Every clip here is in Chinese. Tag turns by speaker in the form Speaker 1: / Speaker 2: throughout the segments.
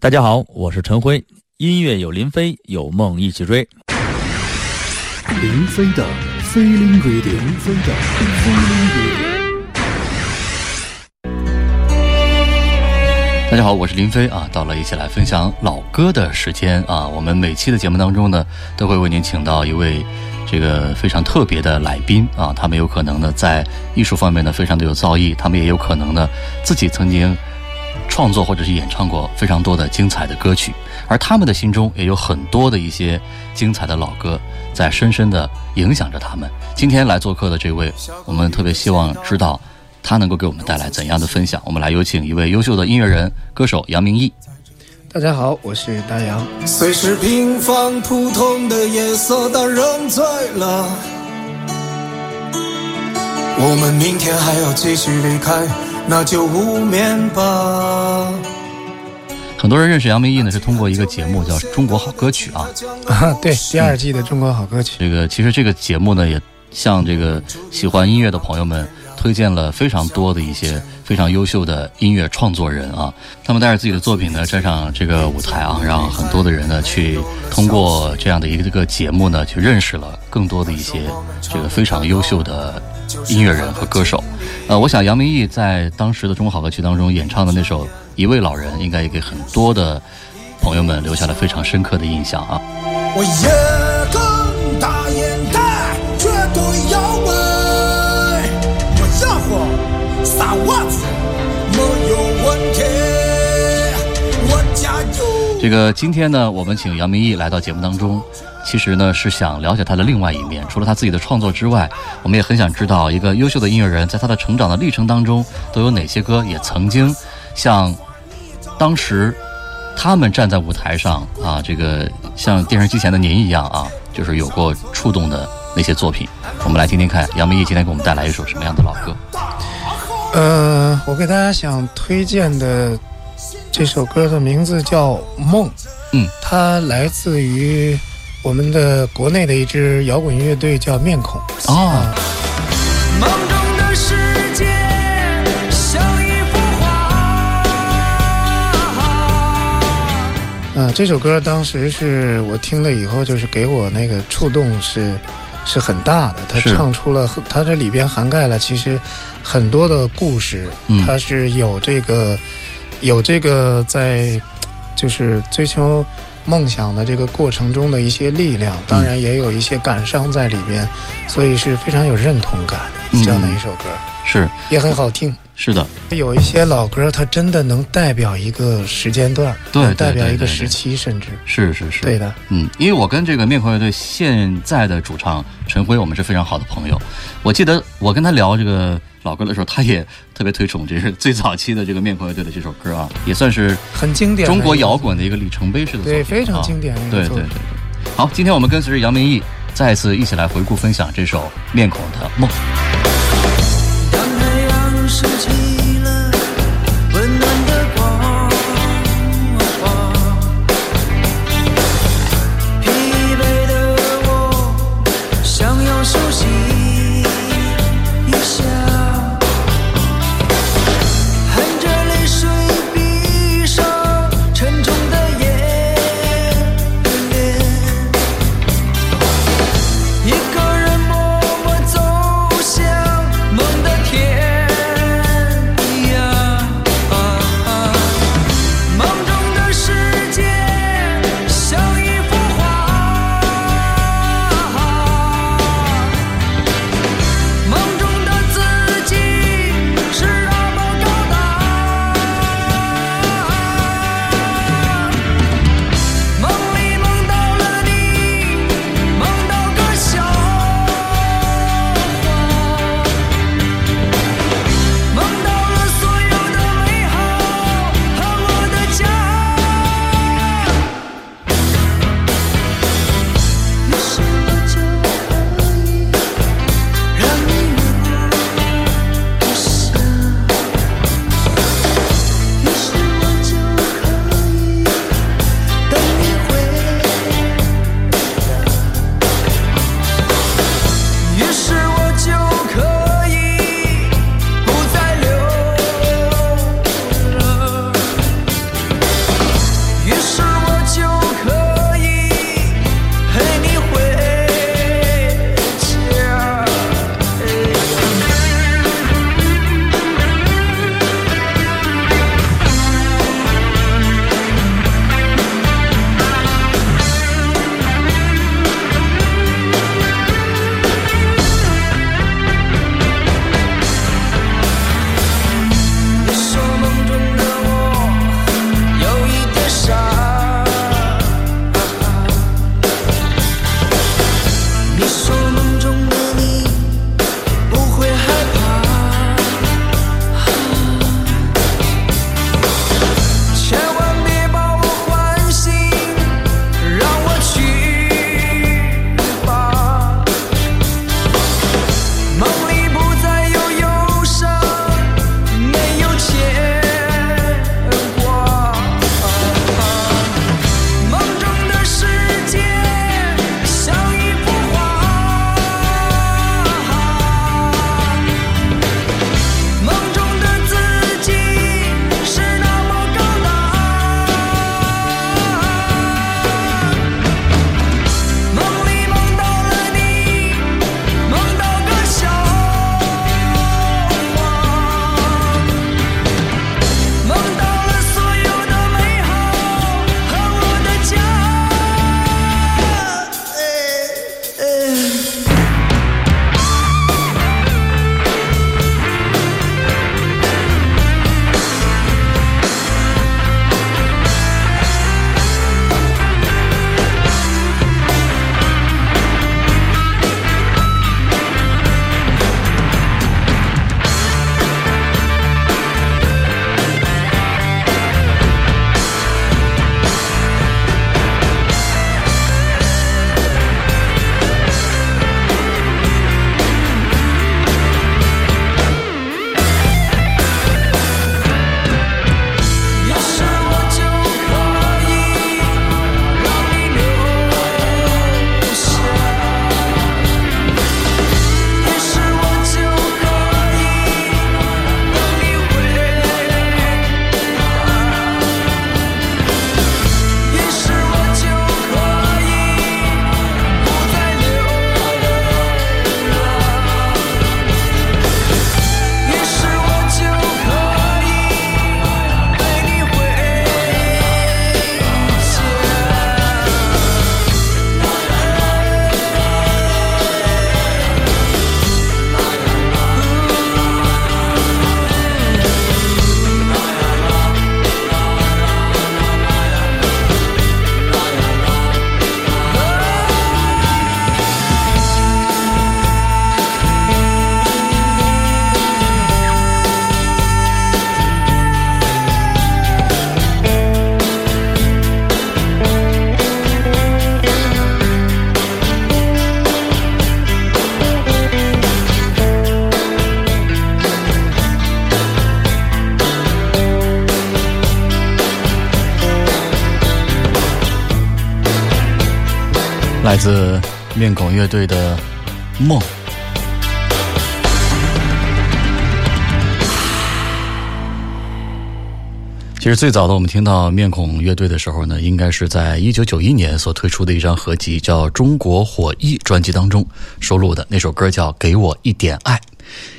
Speaker 1: 大家好，我是陈辉。音乐有林飞，有梦一起追。
Speaker 2: 林飞的 Feeling Radio，林飞的 Feeling Radio。
Speaker 3: 大家好，我是林飞啊，到了一起来分享老歌的时间啊。我们每期的节目当中呢，都会为您请到一位这个非常特别的来宾啊。他们有可能呢，在艺术方面呢，非常的有造诣；他们也有可能呢，自己曾经。创作或者是演唱过非常多的精彩的歌曲，而他们的心中也有很多的一些精彩的老歌在深深的影响着他们。今天来做客的这位，我们特别希望知道他能够给我们带来怎样的分享。我们来有请一位优秀的音乐人、歌手杨明义。
Speaker 4: 大家好，我是大杨。
Speaker 5: 虽是平凡普通的夜色，但仍醉了。我们明天还要继续离开。那就无眠吧。
Speaker 3: 很多人认识杨明义呢，是通过一个节目叫《中国好歌曲》啊。
Speaker 4: 啊，对，第二季的《中国好歌曲》。
Speaker 3: 这个其实这个节目呢，也向这个喜欢音乐的朋友们推荐了非常多的一些非常优秀的音乐创作人啊。他们带着自己的作品呢，站上这个舞台啊，让很多的人呢去通过这样的一个这个节目呢，去认识了更多的一些这个非常优秀的。音乐人和歌手，呃，我想杨明义在当时的中国好歌曲当中演唱的那首《一位老人》，应该也给很多的朋友们留下了非常深刻的印象啊。
Speaker 5: 我也更大眼袋，绝对要美。我家伙撒袜子没有问题。我家有
Speaker 3: 这个今天呢，我们请杨明义来到节目当中。其实呢，是想了解他的另外一面。除了他自己的创作之外，我们也很想知道一个优秀的音乐人，在他的成长的历程当中，都有哪些歌也曾经像当时他们站在舞台上啊，这个像电视机前的您一样啊，就是有过触动的那些作品。我们来听听看，杨明义今天给我们带来一首什么样的老歌？
Speaker 4: 呃，我给大家想推荐的这首歌的名字叫《梦》，
Speaker 3: 嗯，
Speaker 4: 它来自于。我们的国内的一支摇滚乐队叫面孔
Speaker 3: 啊。
Speaker 5: 梦中的世界像一幅画。
Speaker 4: 啊，这首歌当时是我听了以后，就是给我那个触动是是很大的。他唱出了，他这里边涵盖了其实很多的故事。
Speaker 3: 嗯，
Speaker 4: 他是有这个有这个在就是追求。梦想的这个过程中的一些力量，当然也有一些感伤在里边，所以是非常有认同感这样的一首歌，
Speaker 3: 是。
Speaker 4: 也很好听。
Speaker 3: 是的，
Speaker 4: 有一些老歌，它真的能代表一个时间段，
Speaker 3: 对，
Speaker 4: 代表一个时期，甚至
Speaker 3: 是是是，
Speaker 4: 对的。
Speaker 3: 嗯，因为我跟这个面孔乐队现在的主唱陈辉，我们是非常好的朋友。我记得我跟他聊这个。老歌的时候，他也特别推崇，这是最早期的这个面孔乐队的这首歌啊，也算是
Speaker 4: 很经典
Speaker 3: 中国摇滚的一个里程碑式的作品，
Speaker 4: 对，非常经典。
Speaker 3: 对对对对。好，今天我们跟随着杨明义，再次一起来回顾分享这首《面孔的梦》。世界来自面孔乐队的《梦》。其实最早的我们听到面孔乐队的时候呢，应该是在一九九一年所推出的一张合集，叫《中国火艺》专辑当中收录的那首歌叫《给我一点爱》。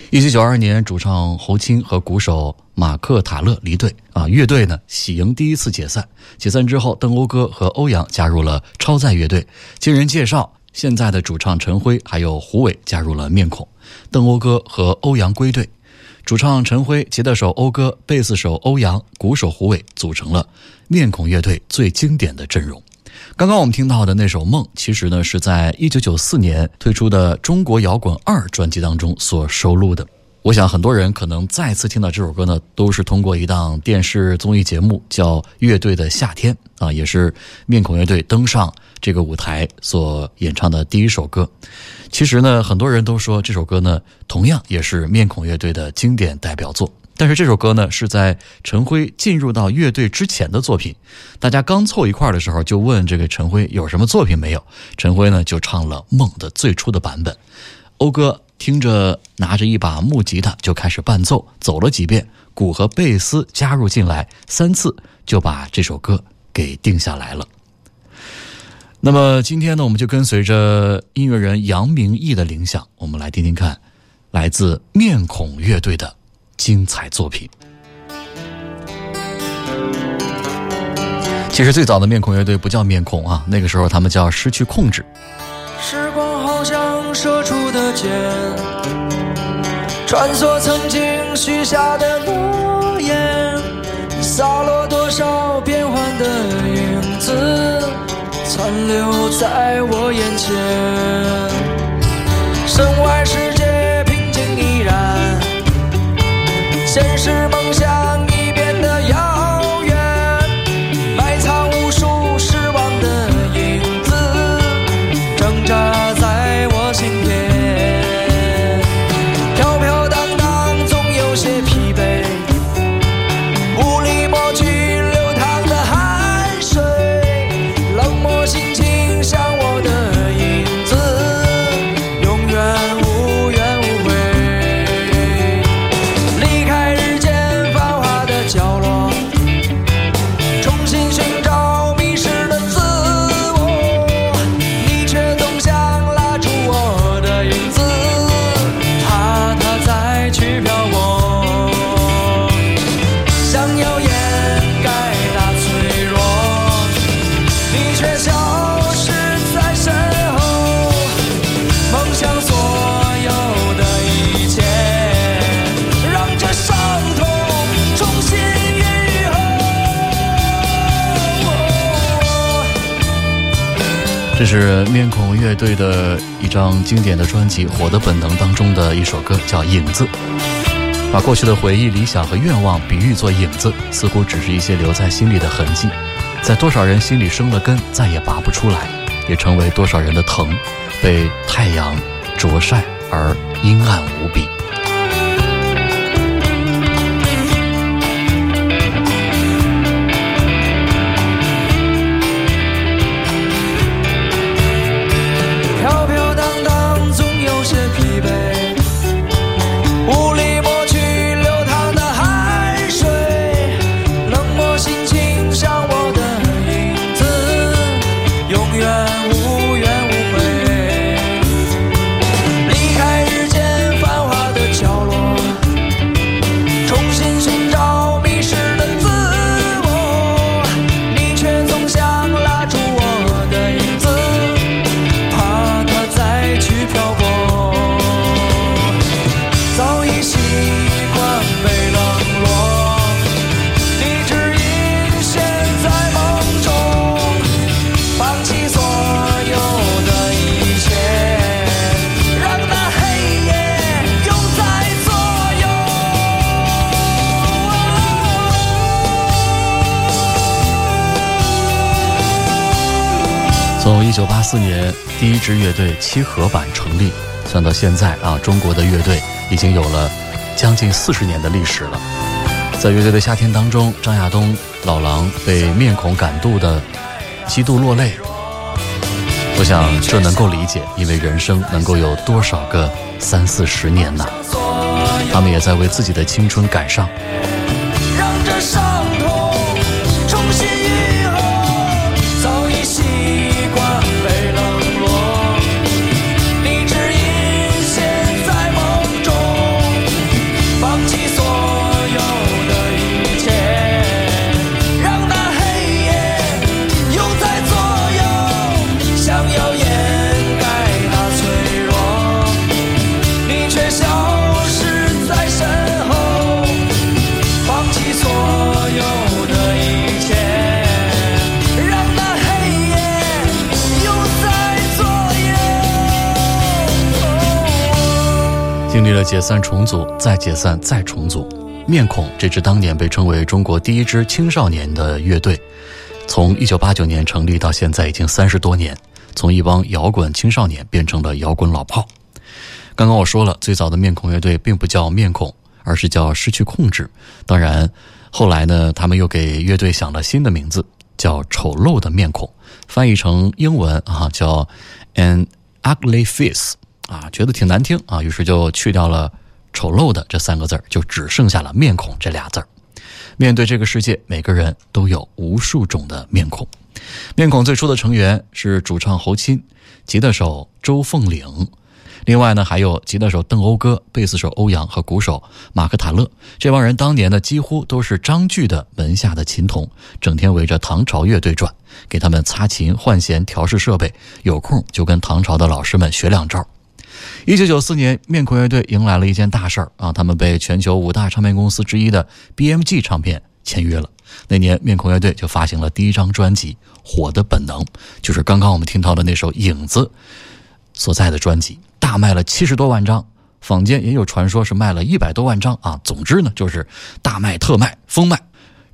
Speaker 3: 一九九二年，主唱侯青和鼓手马克塔勒离队啊，乐队呢喜迎第一次解散。解散之后，邓欧歌和欧阳加入了超载乐队。经人介绍，现在的主唱陈辉还有胡伟加入了面孔，邓欧歌和欧阳归队。主唱陈辉、吉他手欧哥、贝斯手欧阳、鼓手胡伟组成了面孔乐队最经典的阵容。刚刚我们听到的那首《梦》，其实呢是在一九九四年推出的《中国摇滚二》专辑当中所收录的。我想很多人可能再次听到这首歌呢，都是通过一档电视综艺节目叫《乐队的夏天》啊，也是面孔乐队登上这个舞台所演唱的第一首歌。其实呢，很多人都说这首歌呢，同样也是面孔乐队的经典代表作。但是这首歌呢，是在陈辉进入到乐队之前的作品。大家刚凑一块儿的时候，就问这个陈辉有什么作品没有？陈辉呢，就唱了《梦》的最初的版本。欧哥听着，拿着一把木吉他就开始伴奏，走了几遍，鼓和贝斯加入进来，三次就把这首歌给定下来了。那么今天呢，我们就跟随着音乐人杨明义的铃响，我们来听听看来自面孔乐队的精彩作品。其实最早的面孔乐队不叫面孔啊，那个时候他们叫失去控制。
Speaker 6: 时光好像射出间，穿梭曾经许下的诺言，洒落多少变幻的影子。残留在我眼前，身外世界平静依然，现实
Speaker 3: 是面孔乐队的一张经典的专辑《火的本能》当中的一首歌，叫《影子》。把过去的回忆、理想和愿望比喻作影子，似乎只是一些留在心里的痕迹，在多少人心里生了根，再也拔不出来，也成为多少人的疼，被太阳灼晒而阴暗无比。四年第一支乐队七合版成立，算到现在啊，中国的乐队已经有了将近四十年的历史了。在乐队的夏天当中，张亚东老狼被面孔感动的几度落泪。我想这能够理解，因为人生能够有多少个三四十年呢？他们也在为自己的青春感伤。
Speaker 6: 让这
Speaker 3: 经历了解散重组，再解散再重组，面孔这支当年被称为中国第一支青少年的乐队，从一九八九年成立到现在已经三十多年，从一帮摇滚青少年变成了摇滚老炮。刚刚我说了，最早的面孔乐队并不叫面孔，而是叫失去控制。当然，后来呢，他们又给乐队想了新的名字，叫丑陋的面孔，翻译成英文啊叫 an ugly face 啊，觉得挺难听啊，于是就去掉了丑陋的这三个字，就只剩下了面孔这俩字。面对这个世界，每个人都有无数种的面孔。面孔最初的成员是主唱侯钦，吉他手周凤岭，另外呢还有吉他手邓欧歌、贝斯手欧阳和鼓手马克塔勒。这帮人当年呢几乎都是张炬的门下的琴童，整天围着唐朝乐队转，给他们擦琴、换弦、调试设备，有空就跟唐朝的老师们学两招。一九九四年，面孔乐队迎来了一件大事儿啊，他们被全球五大唱片公司之一的 BMG 唱片签约了。那年，面孔乐队就发行了第一张专辑《火的本能》，就是刚刚我们听到的那首《影子》所在的专辑，大卖了七十多万张。坊间也有传说是卖了一百多万张啊。总之呢，就是大卖特卖疯卖。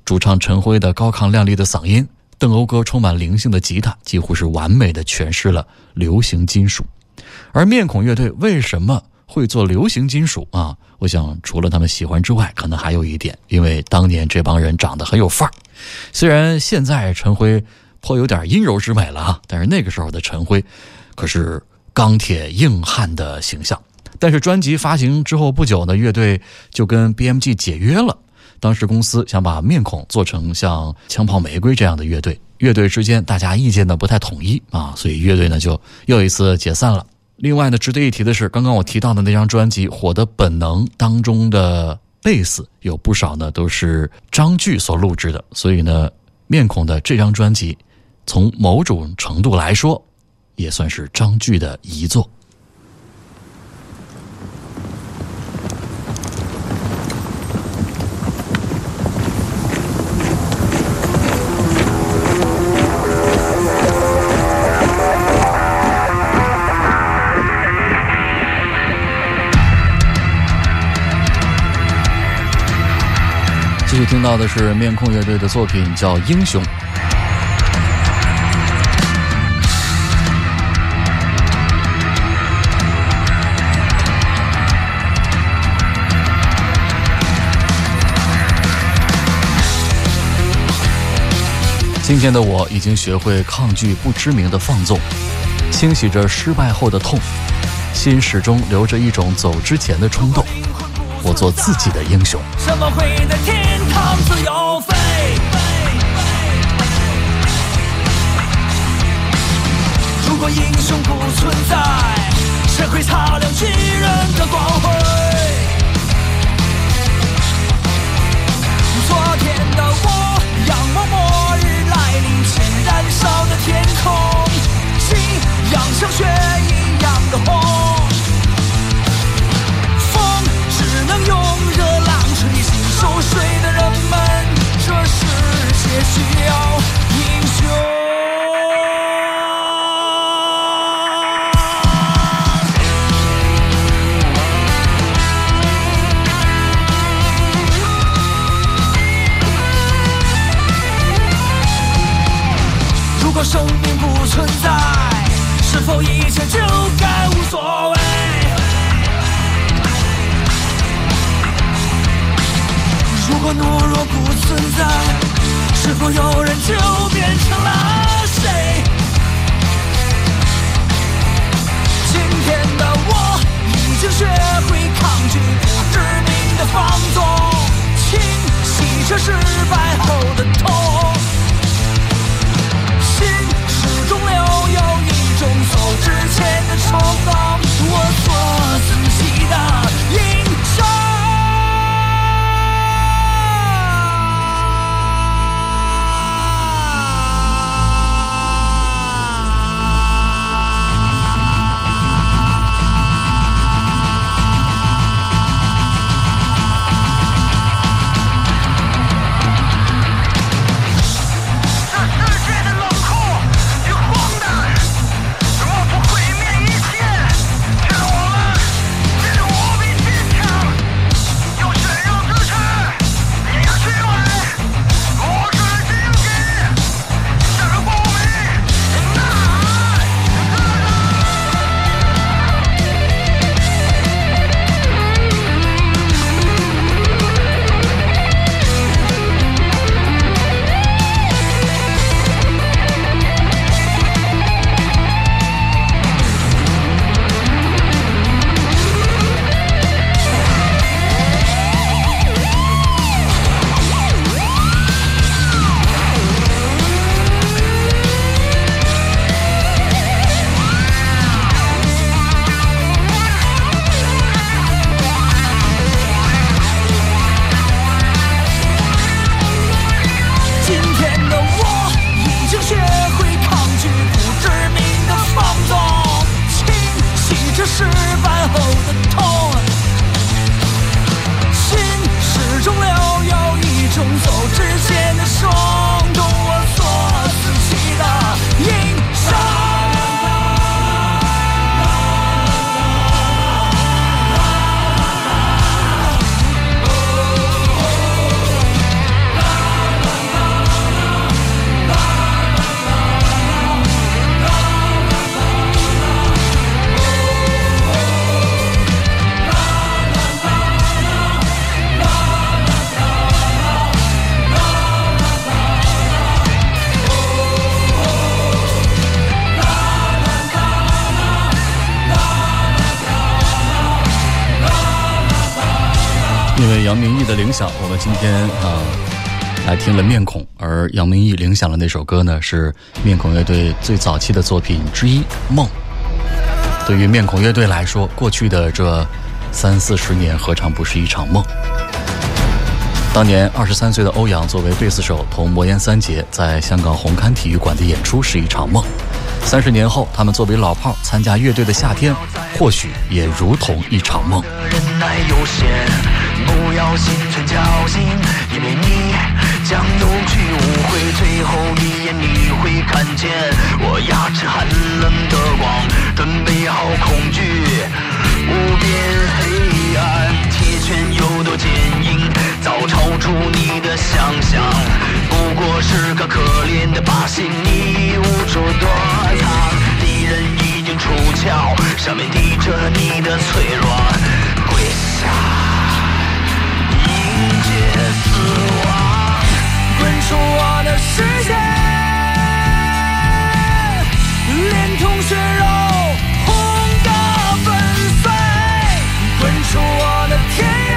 Speaker 3: 主唱陈辉的高亢亮丽的嗓音，邓欧歌充满灵性的吉他，几乎是完美的诠释了流行金属。而面孔乐队为什么会做流行金属啊？我想除了他们喜欢之外，可能还有一点，因为当年这帮人长得很有范儿。虽然现在陈辉颇有点阴柔之美了啊，但是那个时候的陈辉可是钢铁硬汉的形象。但是专辑发行之后不久呢，乐队就跟 BMG 解约了。当时公司想把面孔做成像枪炮玫瑰这样的乐队，乐队之间大家意见呢不太统一啊，所以乐队呢就又一次解散了。另外呢，值得一提的是，刚刚我提到的那张专辑《火的本能》当中的贝斯有不少呢都是张炬所录制的，所以呢，面孔的这张专辑，从某种程度来说，也算是张炬的遗作。到的是面控乐队的作品，叫《英雄》。今天的我已经学会抗拒不知名的放纵，清洗着失败后的痛，心始终留着一种走之前的冲动。我做自己的英雄。
Speaker 6: 怎么会在天堂自由飞？如果英雄不存在，谁会擦亮巨人的光辉？昨天的我仰望末日来临前燃烧的天空，信仰像雪一样的红。风只能用热浪吹醒熟睡的人们，这世界需要英雄。如果生命不存在，是否一切就该无所谓？如果懦弱不存在，是否有人就变成了谁？
Speaker 3: 今天的我已经学会抗拒致命的
Speaker 6: 放纵，清洗着失败后的痛，心始终留有一种走之前的冲动。我做自己的。
Speaker 3: 的铃响，我们今天啊来听了面孔，而杨明义铃响的那首歌呢是面孔乐队最早期的作品之一《梦》。对于面孔乐队来说，过去的这三四十年何尝不是一场梦？当年二十三岁的欧阳作为贝斯手同魔岩三杰在香港红磡体育馆的演出是一场梦。三十年后，他们作为老炮参加乐队的夏天，或许也如同一场梦。
Speaker 6: 不要心存侥幸，因为你将扭曲误会，最后一眼你会看见我牙齿寒冷的光，准备好恐惧，无边黑暗，铁拳有多坚硬，早超出你的想象，不过是个可怜的把戏，你无处躲藏，敌人已经出鞘，上面滴着你的脆弱，死亡，滚出我的世界，连同血肉轰个粉碎，滚出我的田野，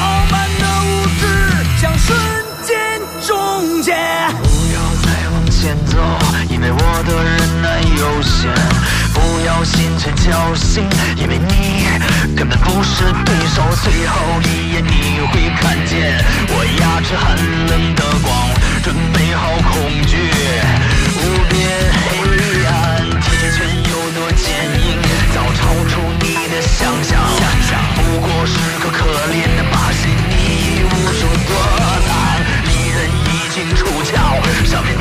Speaker 6: 傲慢的无知将瞬间终结。不要再往前走，因为我的忍耐有限。不要心存侥幸，因为你根本不是对手。最后一眼你会看见我牙齿寒冷的光，准备好恐惧，无边黑暗，铁拳有多坚硬，早超出你的想象。不过是个可怜的把戏，你无处躲藏，敌人已经出鞘，上面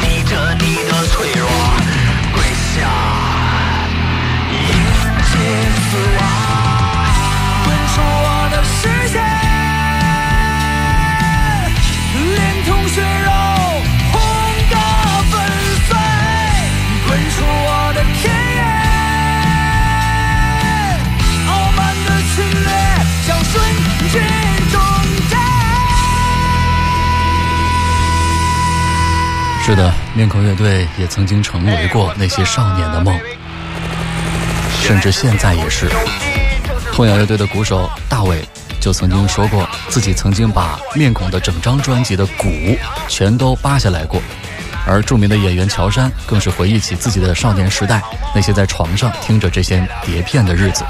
Speaker 3: 是的，面孔乐队也曾经成为过那些少年的梦，甚至现在也是。痛仰乐队的鼓手大伟就曾经说过，自己曾经把面孔的整张专辑的鼓全都扒下来过。而著名的演员乔杉更是回忆起自己的少年时代，那些在床上听着这些碟片的日子，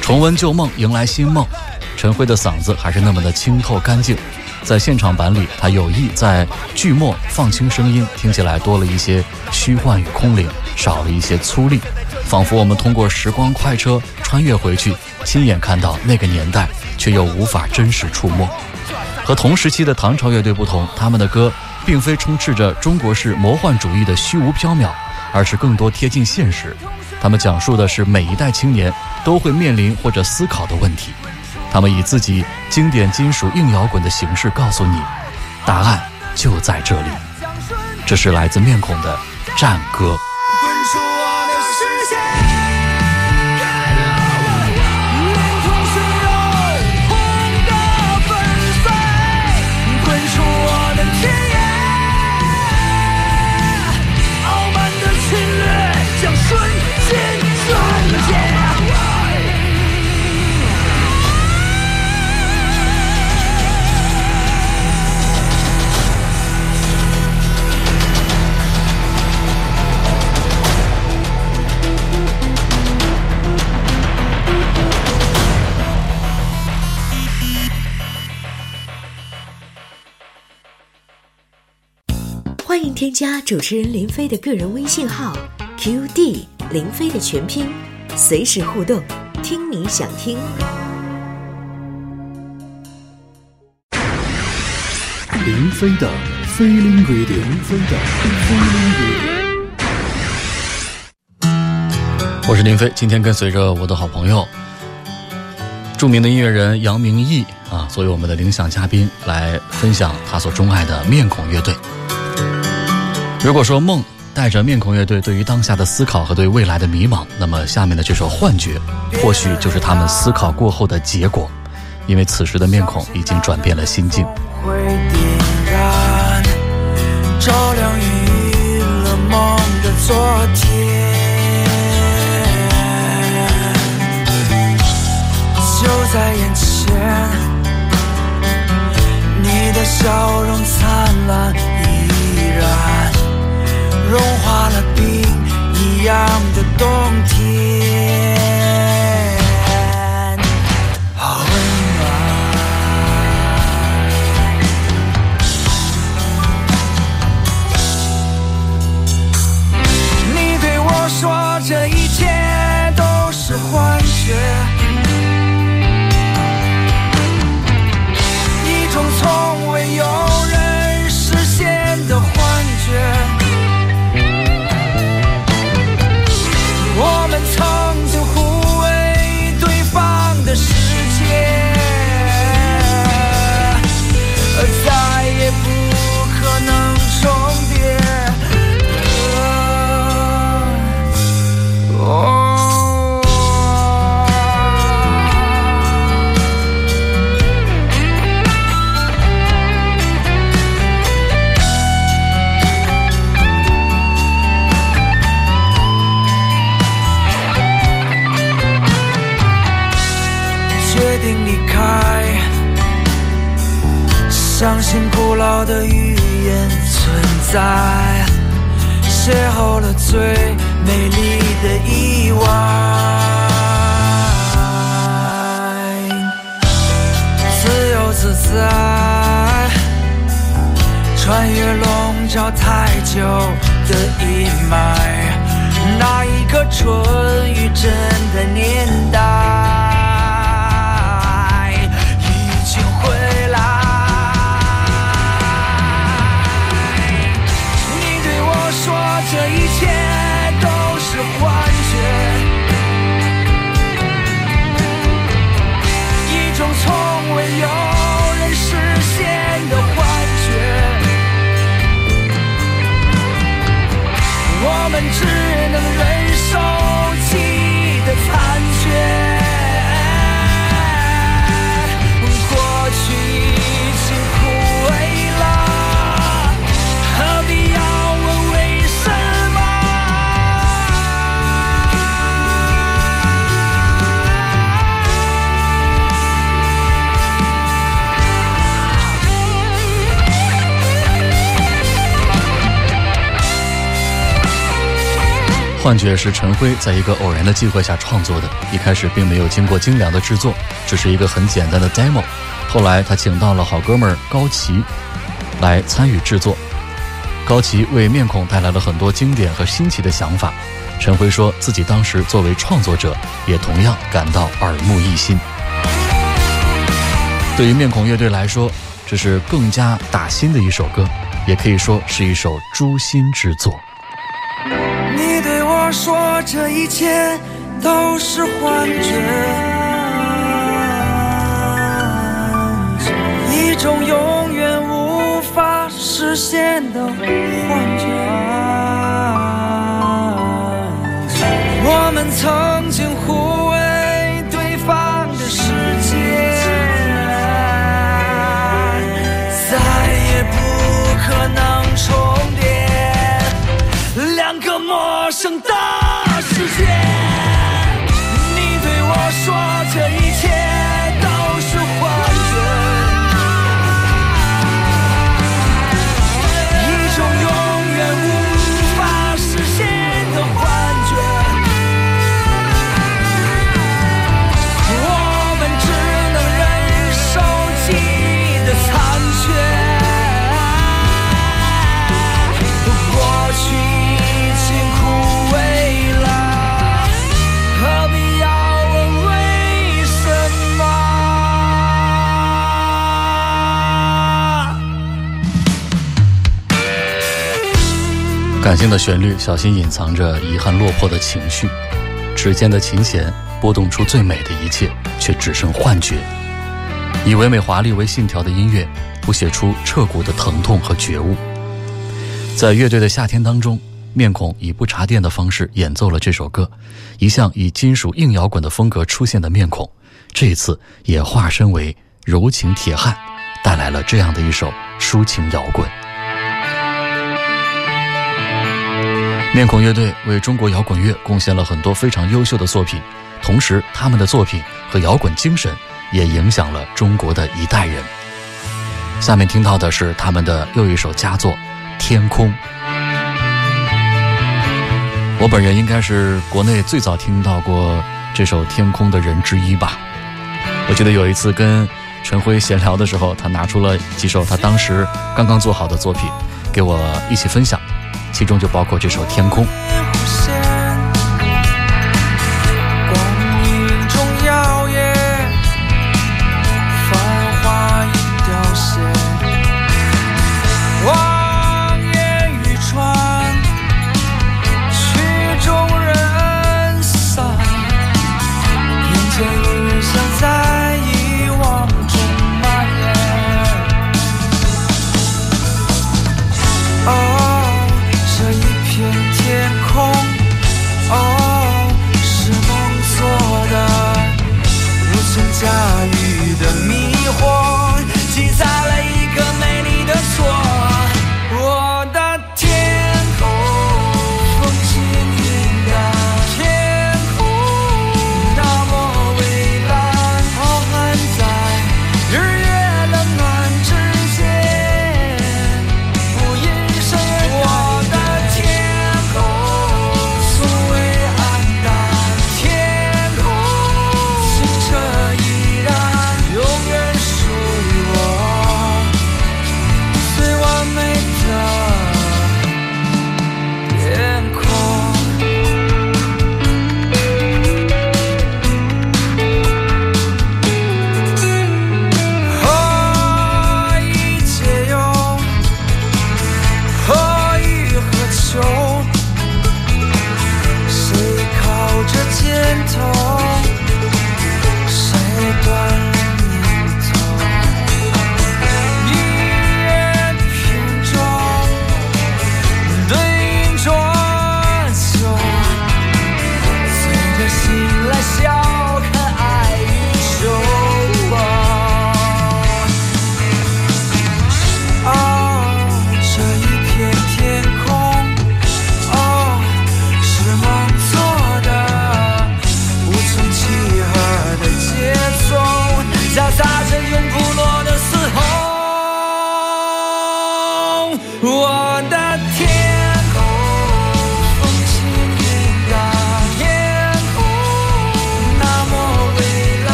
Speaker 3: 重温旧梦，迎来新梦。陈辉的嗓子还是那么的清透干净，在现场版里，他有意在剧末放轻声音，听起来多了一些虚幻与空灵，少了一些粗粝，仿佛我们通过时光快车穿越回去，亲眼看到那个年代，却又无法真实触摸。和同时期的唐朝乐队不同，他们的歌并非充斥着中国式魔幻主义的虚无缥缈，而是更多贴近现实。他们讲述的是每一代青年都会面临或者思考的问题。他们以自己经典金属硬摇滚的形式告诉你，答案就在这里。这是来自面孔的《战歌》。
Speaker 7: 欢迎添加主持人林飞的个人微信号 QD 林飞的全拼，随时互动，听你想听。
Speaker 2: 林飞的 Feeling Radio，林飞的 Feeling Radio。
Speaker 3: 我是林飞，今天跟随着我的好朋友，著名的音乐人杨明义啊，作为我们的领奖嘉宾来分享他所钟爱的面孔乐队。如果说梦带着面孔乐队对于当下的思考和对未来的迷茫，那么下面的这首《幻觉》，或许就是他们思考过后的结果，因为此时的面孔已经转变了心境。
Speaker 6: 会点燃，照亮遗了梦的昨天。就在眼前，你的笑容灿烂依然融化了冰一样的冬天，好温暖。你对我说这一切都是幻觉，一种从未有人实现的幻觉。幻觉
Speaker 3: 是陈辉在一个偶然的机会下创作的，一开始并没有经过精良的制作，只是一个很简单的 demo。后来他请到了好哥们儿高旗来参与制作，高旗为面孔带来了很多经典和新奇的想法。陈辉说自己当时作为创作者，也同样感到耳目一新。对于面孔乐队来说，这是更加打心的一首歌，也可以说是一首诛心之作。
Speaker 6: 说这一切都是幻觉，一种永远无法实现的幻觉。我们曾经互为对方的世界，再也不可能重叠。两个陌生的
Speaker 3: 感性的旋律小心隐藏着遗憾落魄的情绪，指尖的琴弦拨动出最美的一切，却只剩幻觉。以唯美华丽为信条的音乐，谱写出彻骨的疼痛和觉悟。在乐队的夏天当中，面孔以不插电的方式演奏了这首歌，一向以金属硬摇滚的风格出现的面孔，这一次也化身为柔情铁汉，带来了这样的一首抒情摇滚。面孔乐队为中国摇滚乐贡献了很多非常优秀的作品，同时他们的作品和摇滚精神
Speaker 6: 也影响了中国的一代人。下面听到的是他们的又一首佳作《天空》。我本人应该是国内最早听到过这首《天空》的人之一吧。我记得有一次跟陈辉闲聊的时候，他拿出了几首他当时刚刚做好的作品，给我一起分享，其中就包括这首《天空》。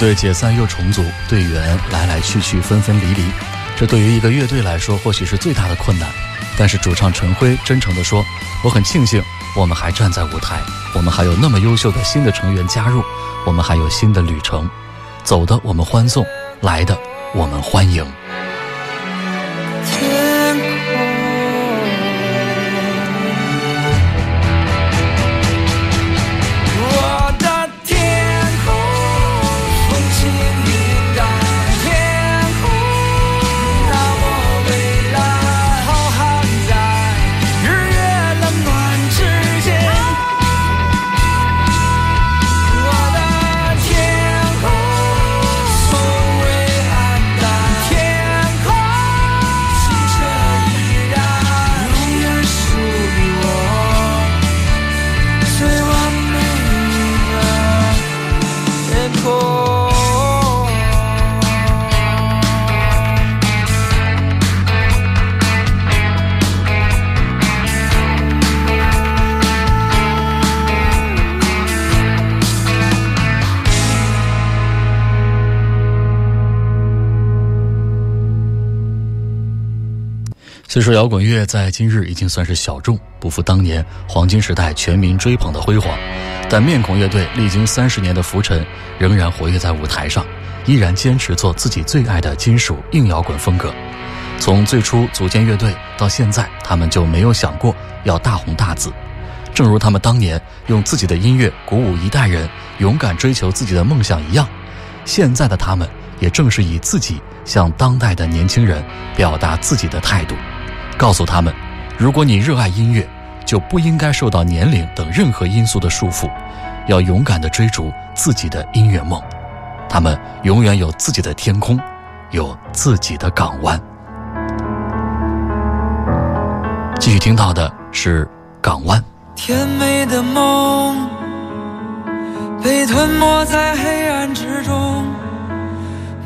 Speaker 6: 队解散又重组，队员来来去去，分分离离，这对于一个乐队来说，或许是最大的困难。但是主唱陈辉真诚地说：“我很庆幸，我们还站在舞台，我们还有那么优秀的新的成员加入，我们还有新的旅程，走的我们欢送，来的我们欢迎。”
Speaker 3: 虽说摇滚乐在今日已经算是小众，不复当年黄金时代全民追捧的辉煌，但面孔乐队历经三十年的浮沉，仍然活跃在舞台上，依然坚持做自己最爱的金属硬摇滚风格。从最初组建乐队到现在，他们就没有想过要大红大紫。正如他们当年用自己的音乐鼓舞一代人勇敢追求自己的梦想一样，现在的他们也正是以自己向当代的年轻人表达自己的态度，告诉他们：如果你热爱音乐，就不应该受到年龄等任何因素的束缚，要勇敢地追逐自己的音乐梦。他们永远有自己的天空，有自己的港湾。继续听到的是《港湾》。
Speaker 6: 甜美的梦被吞没在黑暗之中，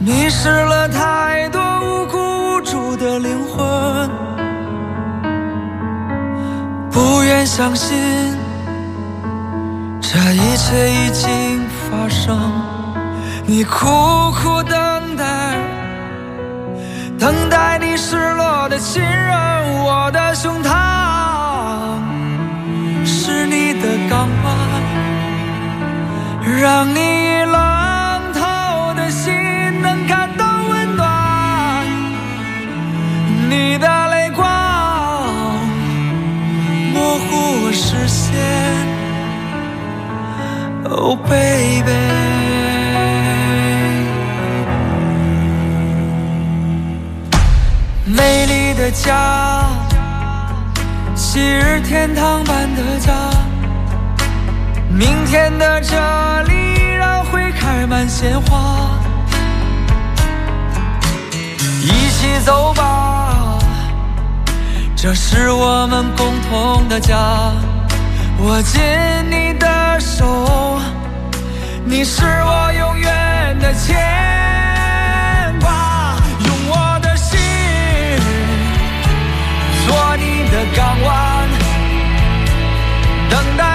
Speaker 6: 迷失了太多无辜无助的灵魂。不愿相信这一切已经发生，你苦苦等待，等待你失落的亲人，我的胸膛。是你的港湾，让你冷，Oh baby。美丽的家。昔日天堂般的家，明天的这里依然会开满鲜花。一起走吧，这是我们共同的家。握紧你的手，你是我永远的牵挂。用我的心做你的。港湾，等待。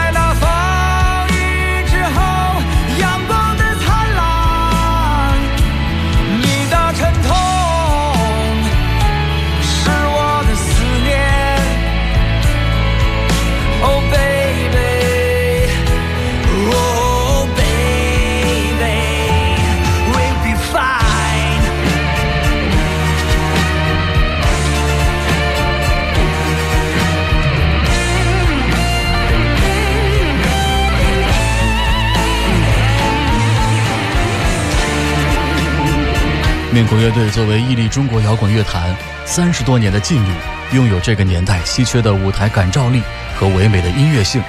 Speaker 3: 面孔乐队作为屹立中国摇滚乐坛三十多年的劲旅，拥有这个年代稀缺的舞台感召力和唯美的音乐性。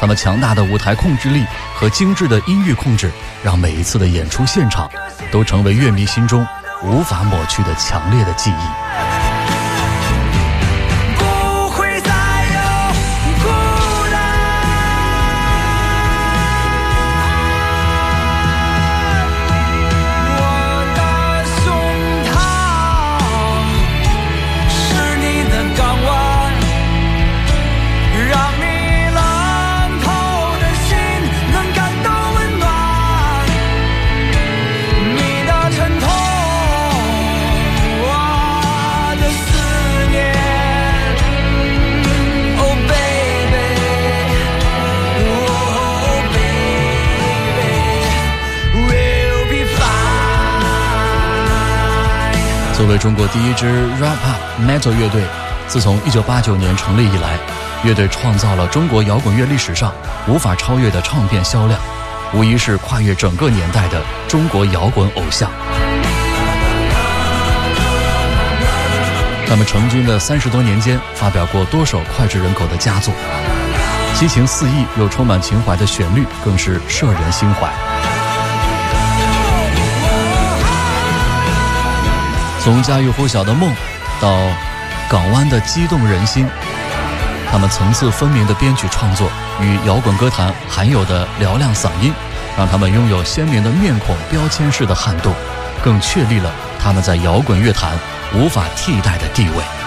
Speaker 3: 他们强大的舞台控制力和精致的音域控制，让每一次的演出现场都成为乐迷心中无法抹去的强烈的记忆。为中国第一支 rap metal 乐队，自从1989年成立以来，乐队创造了中国摇滚乐历史上无法超越的唱片销量，无疑是跨越整个年代的中国摇滚偶像。他们成军的三十多年间，发表过多首脍炙人口的佳作，激情四溢又充满情怀的旋律更是摄人心怀。从家喻户晓的梦，到港湾的激动人心，他们层次分明的编曲创作与摇滚歌坛罕有的嘹亮嗓音，让他们拥有鲜明的面孔标签式的撼动，更确立了他们在摇滚乐坛无法替代的地位。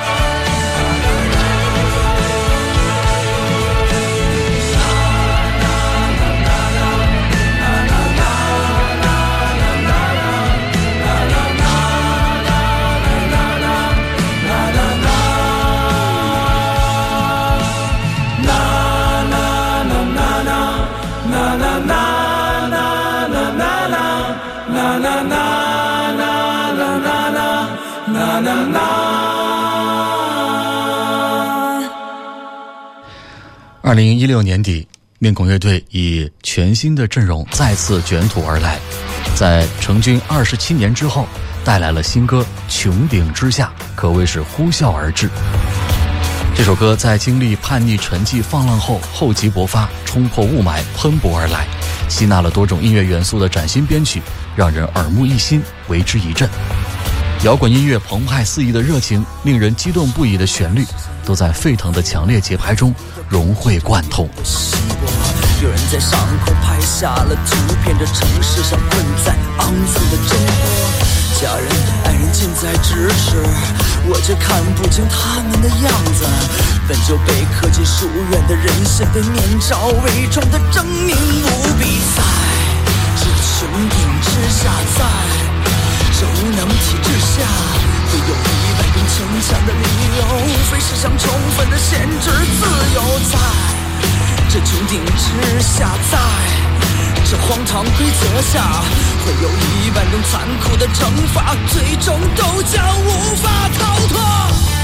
Speaker 3: 二零一六年底，面孔乐队以全新的阵容再次卷土而来，在成军二十七年之后，带来了新歌《穹顶之下》，可谓是呼啸而至。这首歌在经历叛逆沉寂放浪后，厚积薄发，冲破雾霾，喷薄而来，吸纳了多种音乐元素的崭新编曲，让人耳目一新，为之一振。摇滚音乐澎湃肆意的热情，令人激动不已的旋律，都在沸腾的强烈节拍中融会贯通。
Speaker 5: 有人在上空拍下了图片，这城市像困在肮脏的中国。家人、爱人近在咫尺，我却看不清他们的样子。本就被科技疏远的人现，被面罩伪装的狰狞无比，在这穹顶之下，在这无能体制下，会有一百种牵强的理由，无非是想充分的限制自由，在这穹顶之下，在这荒唐规则下，会有一万种残酷的惩罚，最终都将无法逃脱。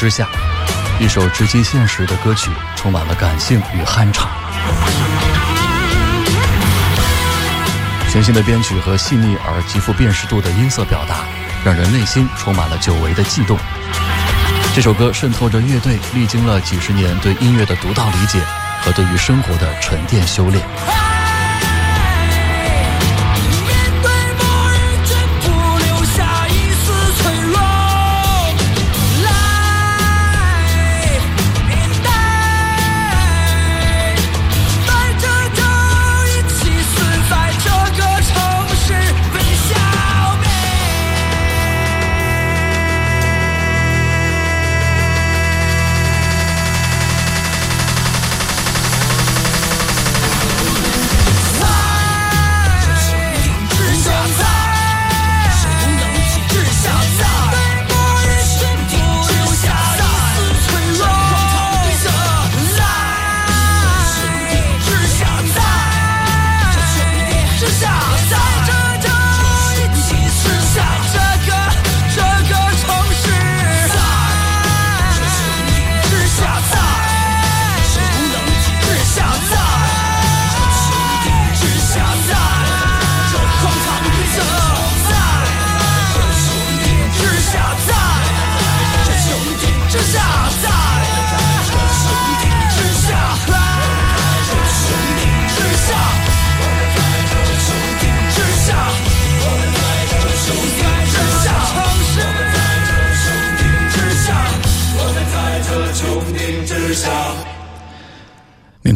Speaker 5: 之下，一
Speaker 3: 首直击现实的歌曲，充满了感性与酣畅。全新的编曲和细腻而极富辨识度的音色表达，让人内心充满了久违的悸动。这首歌渗透着乐队历经了几十年对音乐的独到理解和对于生活的沉淀修炼。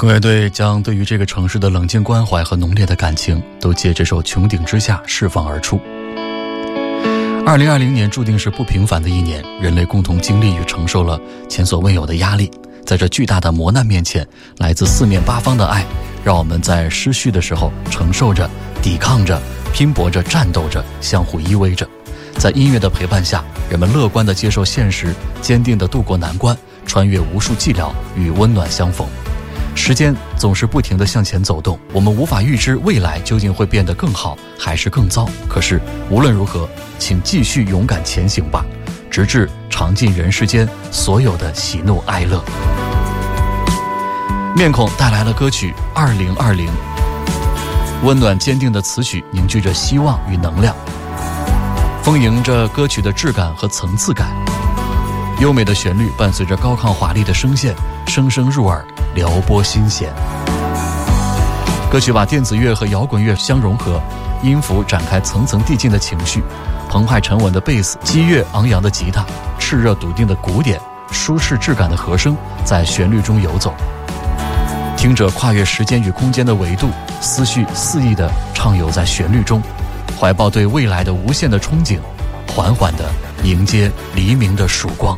Speaker 5: 面
Speaker 3: 孔乐队将对于这个城市的冷静关怀和浓烈的感情，都借这首《穹顶之下》释放而出。二零二零年注定是不平凡的一年，人类共同经历与承受了前所未有的压力。在这巨大的磨难面前，来自四面八方的爱，让我们在失去的时候承受着、抵抗着、拼搏着、战斗着，相互依偎着。在音乐的陪伴下，人们乐观地接受现实，坚定地度过难关，穿越无数寂寥，与温暖相逢。时间总是不停地向前走动，我们无法预知未来究竟会变得更好还是更糟。可是无论如何，请继续勇敢前行吧，直至尝尽人世间所有的喜怒哀乐。
Speaker 6: 面孔带来了歌曲《二零二零》，温暖坚定的词曲凝聚着希望与能量，丰盈着歌曲的质感和层次感。优美的旋律伴随着高亢华丽的声线，声声入耳，撩拨心弦。歌曲把电子乐和摇滚乐相融合，音符展开层层递进的情绪，澎湃沉稳的贝斯，激越昂扬的吉他，炽热笃定的鼓点，舒适质感的和声在旋律中游走。听者跨越时间与空间的维度，思绪肆意地畅游在旋律中，怀抱对未来的无限的憧憬，缓缓地迎接黎明的曙光。